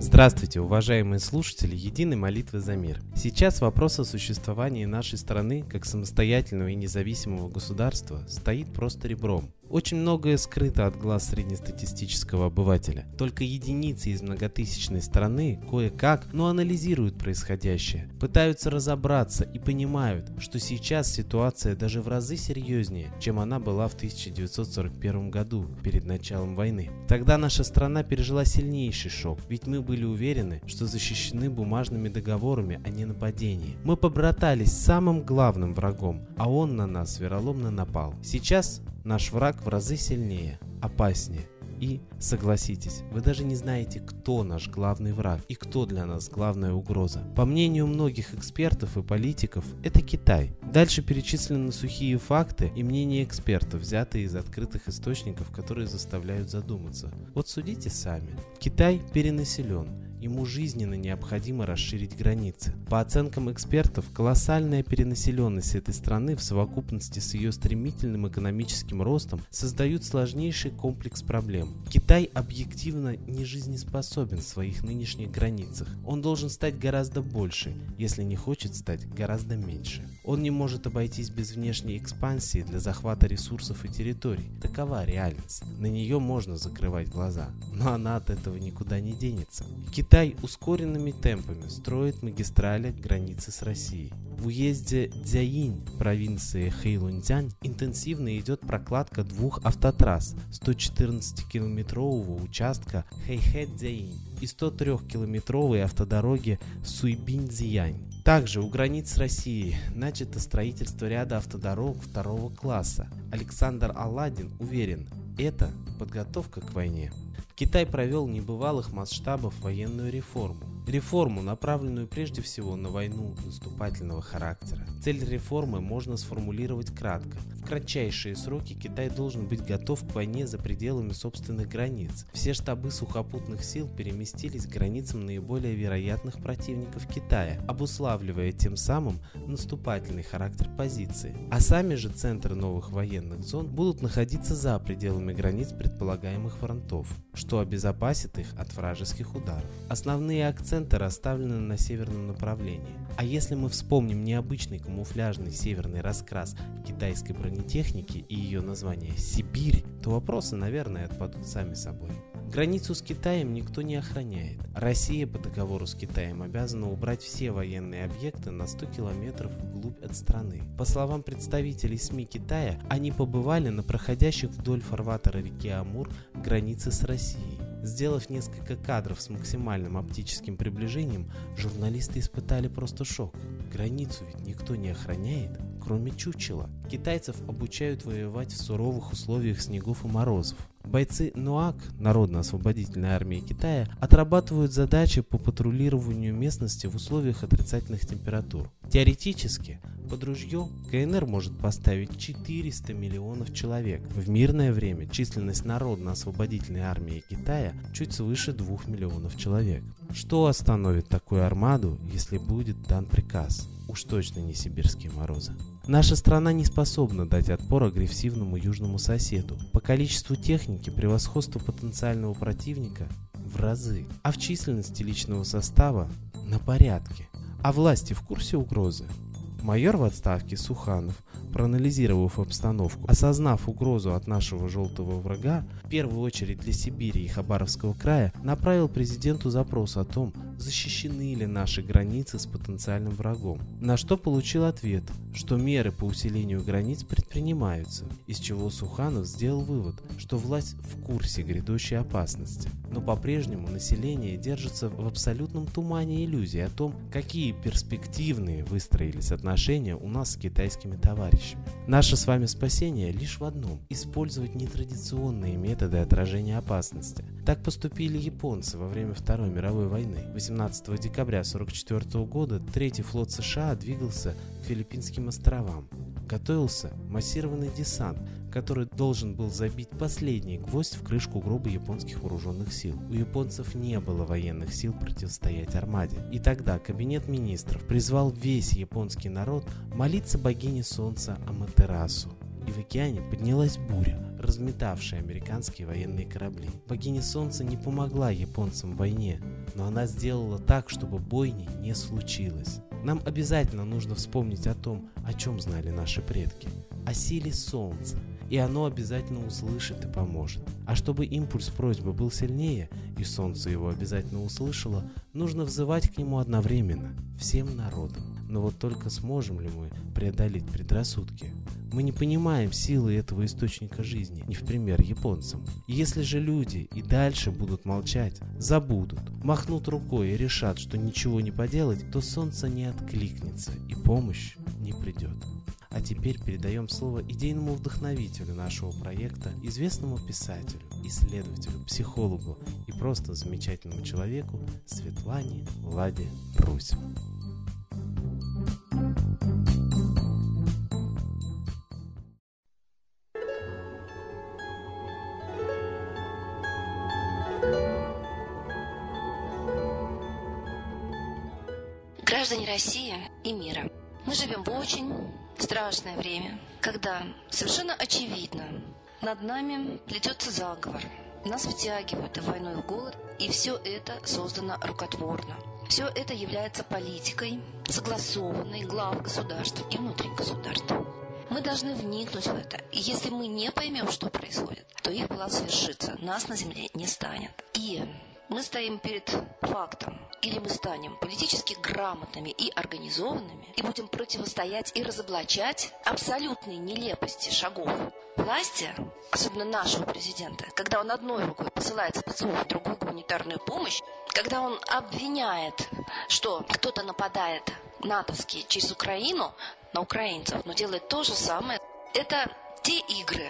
Здравствуйте, уважаемые слушатели Единой молитвы за мир. Сейчас вопрос о существовании нашей страны как самостоятельного и независимого государства стоит просто ребром. Очень многое скрыто от глаз среднестатистического обывателя. Только единицы из многотысячной страны кое-как, но анализируют происходящее, пытаются разобраться и понимают, что сейчас ситуация даже в разы серьезнее, чем она была в 1941 году, перед началом войны. Тогда наша страна пережила сильнейший шок, ведь мы были уверены, что защищены бумажными договорами, а не нападением. Мы побратались с самым главным врагом, а он на нас вероломно напал. Сейчас Наш враг в разы сильнее, опаснее. И, согласитесь, вы даже не знаете, кто наш главный враг и кто для нас главная угроза. По мнению многих экспертов и политиков, это Китай. Дальше перечислены сухие факты и мнения экспертов, взятые из открытых источников, которые заставляют задуматься. Вот судите сами. Китай перенаселен, ему жизненно необходимо расширить границы. По оценкам экспертов, колоссальная перенаселенность этой страны в совокупности с ее стремительным экономическим ростом создают сложнейший комплекс проблем. Китай объективно не жизнеспособен в своих нынешних границах. Он должен стать гораздо больше, если не хочет стать гораздо меньше. Он не может обойтись без внешней экспансии для захвата ресурсов и территорий. Такова реальность. На нее можно закрывать глаза, но она от этого никуда не денется. Китай Китай ускоренными темпами строит магистрали границы с Россией. В уезде Дзяинь провинции Хэйлунцзянь интенсивно идет прокладка двух автотрасс 114-километрового участка Хэйхэ-Дзяинь и 103-километровой автодороги Суйбинь-Дзиянь. Также у границ России начато строительство ряда автодорог второго класса. Александр Аладдин уверен, это подготовка к войне. Китай провел небывалых масштабов военную реформу. Реформу, направленную прежде всего на войну наступательного характера. Цель реформы можно сформулировать кратко. Кратчайшие сроки Китай должен быть готов к войне за пределами собственных границ. Все штабы сухопутных сил переместились к границам наиболее вероятных противников Китая, обуславливая тем самым наступательный характер позиции. А сами же центры новых военных зон будут находиться за пределами границ предполагаемых фронтов, что обезопасит их от вражеских ударов. Основные акценты акценты расставлены на северном направлении. А если мы вспомним необычный камуфляжный северный раскрас китайской бронетехники и ее название «Сибирь», то вопросы, наверное, отпадут сами собой. Границу с Китаем никто не охраняет. Россия по договору с Китаем обязана убрать все военные объекты на 100 километров вглубь от страны. По словам представителей СМИ Китая, они побывали на проходящих вдоль фарватера реки Амур границе с Россией. Сделав несколько кадров с максимальным оптическим приближением, журналисты испытали просто шок. Границу ведь никто не охраняет, кроме чучела. Китайцев обучают воевать в суровых условиях снегов и морозов. Бойцы НУАК, Народно-освободительной армии Китая, отрабатывают задачи по патрулированию местности в условиях отрицательных температур. Теоретически, под ружье КНР может поставить 400 миллионов человек. В мирное время численность Народно-освободительной армии Китая чуть свыше 2 миллионов человек. Что остановит такую армаду, если будет дан приказ? Уж точно не сибирские морозы. Наша страна не способна дать отпор агрессивному южному соседу. По количеству техники превосходство потенциального противника в разы, а в численности личного состава на порядке. А власти в курсе угрозы? Майор в отставке Суханов, проанализировав обстановку, осознав угрозу от нашего желтого врага, в первую очередь для Сибири и Хабаровского края, направил президенту запрос о том, защищены ли наши границы с потенциальным врагом. На что получил ответ, что меры по усилению границ предпринимаются, из чего Суханов сделал вывод, что власть в курсе грядущей опасности. Но по-прежнему население держится в абсолютном тумане иллюзий о том, какие перспективные выстроились отношения у нас с китайскими товарищами. Наше с вами спасение лишь в одном – использовать нетрадиционные методы отражения опасности. Так поступили японцы во время Второй мировой войны. В 18 декабря 1944 года Третий флот США двигался к Филиппинским островам. Готовился массированный десант, который должен был забить последний гвоздь в крышку гроба японских вооруженных сил. У японцев не было военных сил противостоять армаде. И тогда Кабинет министров призвал весь японский народ молиться богине солнца Аматерасу и в океане поднялась буря, разметавшая американские военные корабли. Богиня Солнца не помогла японцам в войне, но она сделала так, чтобы бойни не случилось. Нам обязательно нужно вспомнить о том, о чем знали наши предки, о силе Солнца, и оно обязательно услышит и поможет. А чтобы импульс просьбы был сильнее, и Солнце его обязательно услышало, нужно взывать к нему одновременно, всем народам. Но вот только сможем ли мы преодолеть предрассудки? Мы не понимаем силы этого источника жизни, не в пример японцам. Если же люди и дальше будут молчать, забудут, махнут рукой и решат, что ничего не поделать, то солнце не откликнется и помощь не придет. А теперь передаем слово идейному вдохновителю нашего проекта, известному писателю, исследователю, психологу и просто замечательному человеку Светлане Ладе Русь. Граждане России и мира, мы живем в очень страшное время, когда совершенно очевидно над нами плетется заговор. Нас втягивают в войну и в голод, и все это создано рукотворно. Все это является политикой, согласованной глав государств и внутри государства. Мы должны вникнуть в это. И если мы не поймем, что происходит, то их план свершится. Нас на земле не станет. И мы стоим перед фактом. Или мы станем политически грамотными и организованными и будем противостоять и разоблачать абсолютные нелепости шагов власти, особенно нашего президента, когда он одной рукой посылает спецов, другую гуманитарную помощь, когда он обвиняет, что кто-то нападает натовский через Украину на украинцев, но делает то же самое, это те игры,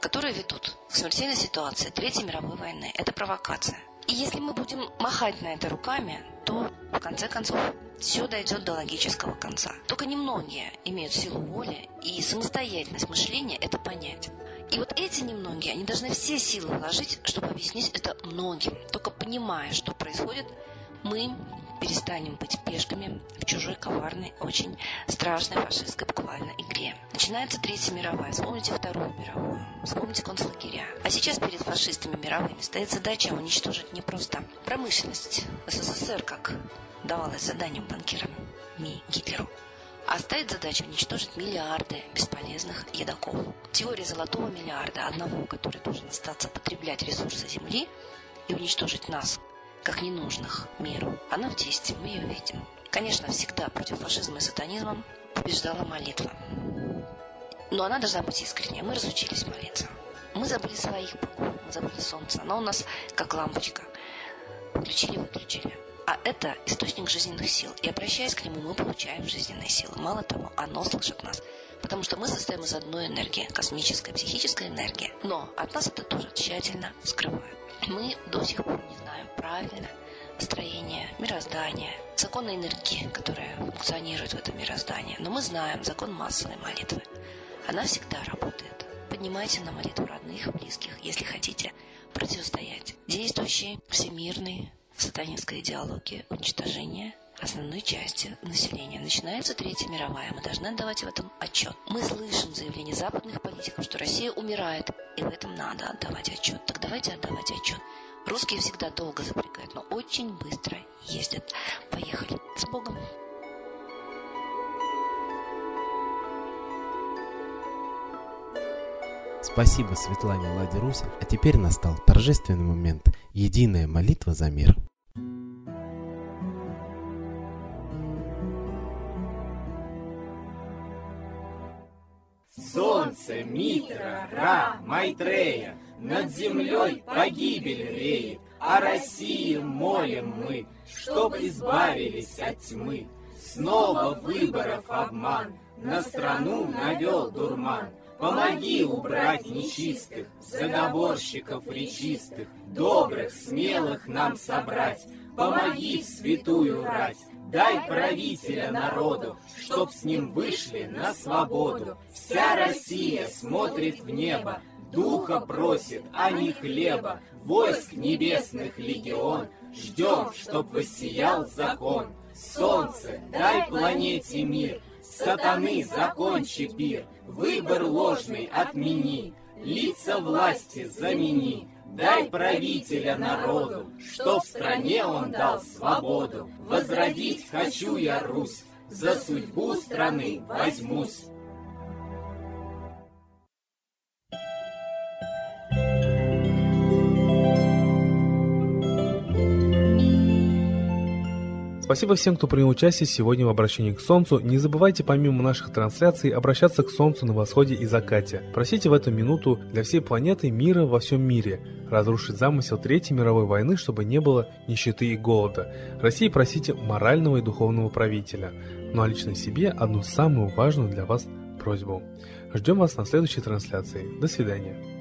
которые ведут к смертельной ситуации Третьей мировой войны. Это провокация. И если мы будем махать на это руками, то в конце концов все дойдет до логического конца. Только немногие имеют силу воли и самостоятельность мышления это понять. И вот эти немногие, они должны все силы вложить, чтобы объяснить это многим. Только понимая, что происходит, мы перестанем быть пешками в чужой коварной, очень страшной фашистской буквально игре. Начинается Третья мировая, вспомните Вторую мировую, вспомните концлагеря. А сейчас перед фашистами мировыми стоит задача уничтожить не просто промышленность СССР, как давалось заданием банкирам Ми Гитлеру, а стоит задача уничтожить миллиарды бесполезных едоков. Теория золотого миллиарда, одного, который должен остаться потреблять ресурсы Земли и уничтожить нас, как ненужных миру. Она в действии, мы ее видим. Конечно, всегда против фашизма и сатанизма побеждала молитва. Но она должна быть искренняя. Мы разучились молиться. Мы забыли своих богов, мы забыли солнце. Оно у нас как лампочка. Включили, выключили. А это источник жизненных сил. И обращаясь к нему, мы получаем жизненные силы. Мало того, оно слышит нас. Потому что мы состоим из одной энергии, космической, психической энергии. Но от нас это тоже тщательно скрывают. Мы до сих пор не знаем правильно строение мироздания, законы энергии, которая функционирует в этом мироздании. Но мы знаем закон массовой молитвы. Она всегда работает. Поднимайте на молитву родных, близких, если хотите противостоять действующей всемирной сатанинской идеологии уничтожения основной части населения. Начинается Третья мировая. Мы должны отдавать в этом отчет. Мы слышим заявления западных политиков, что Россия умирает, и в этом надо отдавать отчет. Так давайте отдавать отчет. Русские всегда долго запрягают, но очень быстро ездят. Поехали. С Богом! Спасибо Светлане Ладе Русь. А теперь настал торжественный момент. Единая молитва за мир. Солнце, Митра, Ра, Майтрея, Над землей погибель реет, О России молим мы, Чтоб избавились от тьмы. Снова выборов обман, На страну навел дурман, Помоги убрать нечистых, заговорщиков речистых, Добрых, смелых нам собрать, Помоги в святую рать, Дай правителя народу, чтоб с ним вышли на свободу. Вся Россия смотрит в небо, Духа просит, а не хлеба, Войск небесных легион, Ждем, чтоб воссиял закон. Солнце, дай планете мир, Сатаны, закончи пир, Выбор ложный отмени, Лица власти замени, Дай правителя народу, Что в стране он дал свободу. Возродить хочу я Русь, За судьбу страны возьмусь. Спасибо всем, кто принял участие сегодня в обращении к Солнцу. Не забывайте помимо наших трансляций обращаться к Солнцу на восходе и закате. Просите в эту минуту для всей планеты мира во всем мире, разрушить замысел Третьей мировой войны, чтобы не было нищеты и голода. России просите морального и духовного правителя. Ну а лично себе одну самую важную для вас просьбу. Ждем вас на следующей трансляции. До свидания.